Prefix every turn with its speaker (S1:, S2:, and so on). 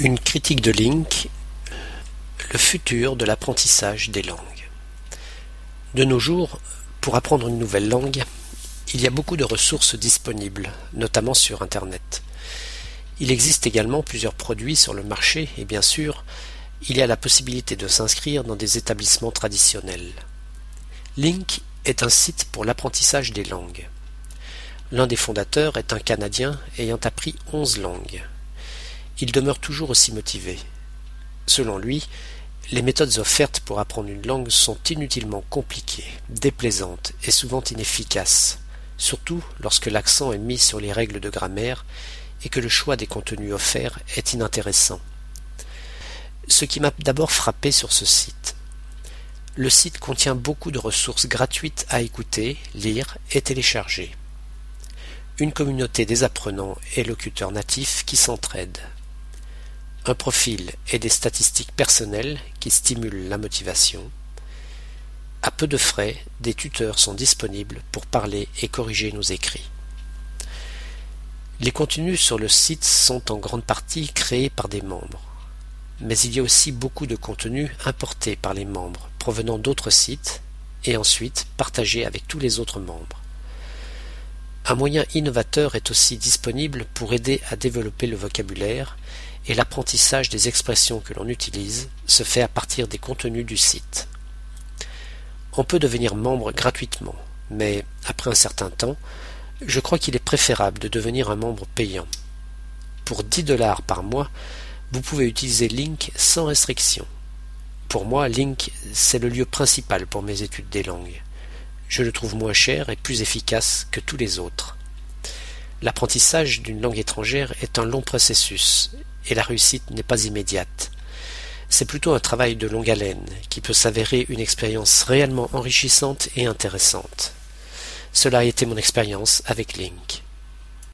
S1: Une critique de Link, le futur de l'apprentissage des langues. De nos jours, pour apprendre une nouvelle langue, il y a beaucoup de ressources disponibles, notamment sur Internet. Il existe également plusieurs produits sur le marché et bien sûr, il y a la possibilité de s'inscrire dans des établissements traditionnels. Link est un site pour l'apprentissage des langues. L'un des fondateurs est un Canadien ayant appris onze langues. Il demeure toujours aussi motivé. Selon lui, les méthodes offertes pour apprendre une langue sont inutilement compliquées, déplaisantes et souvent inefficaces, surtout lorsque l'accent est mis sur les règles de grammaire et que le choix des contenus offerts est inintéressant. Ce qui m'a d'abord frappé sur ce site. Le site contient beaucoup de ressources gratuites à écouter, lire et télécharger. Une communauté des apprenants et locuteurs natifs qui s'entraident. Un profil et des statistiques personnelles qui stimulent la motivation. À peu de frais, des tuteurs sont disponibles pour parler et corriger nos écrits. Les contenus sur le site sont en grande partie créés par des membres mais il y a aussi beaucoup de contenus importés par les membres provenant d'autres sites et ensuite partagés avec tous les autres membres. Un moyen innovateur est aussi disponible pour aider à développer le vocabulaire et l'apprentissage des expressions que l'on utilise se fait à partir des contenus du site. On peut devenir membre gratuitement, mais après un certain temps, je crois qu'il est préférable de devenir un membre payant. Pour 10 dollars par mois, vous pouvez utiliser Link sans restriction. Pour moi, Link, c'est le lieu principal pour mes études des langues. Je le trouve moins cher et plus efficace que tous les autres. L'apprentissage d'une langue étrangère est un long processus et la réussite n'est pas immédiate. C'est plutôt un travail de longue haleine qui peut s'avérer une expérience réellement enrichissante et intéressante. Cela a été mon expérience avec Link.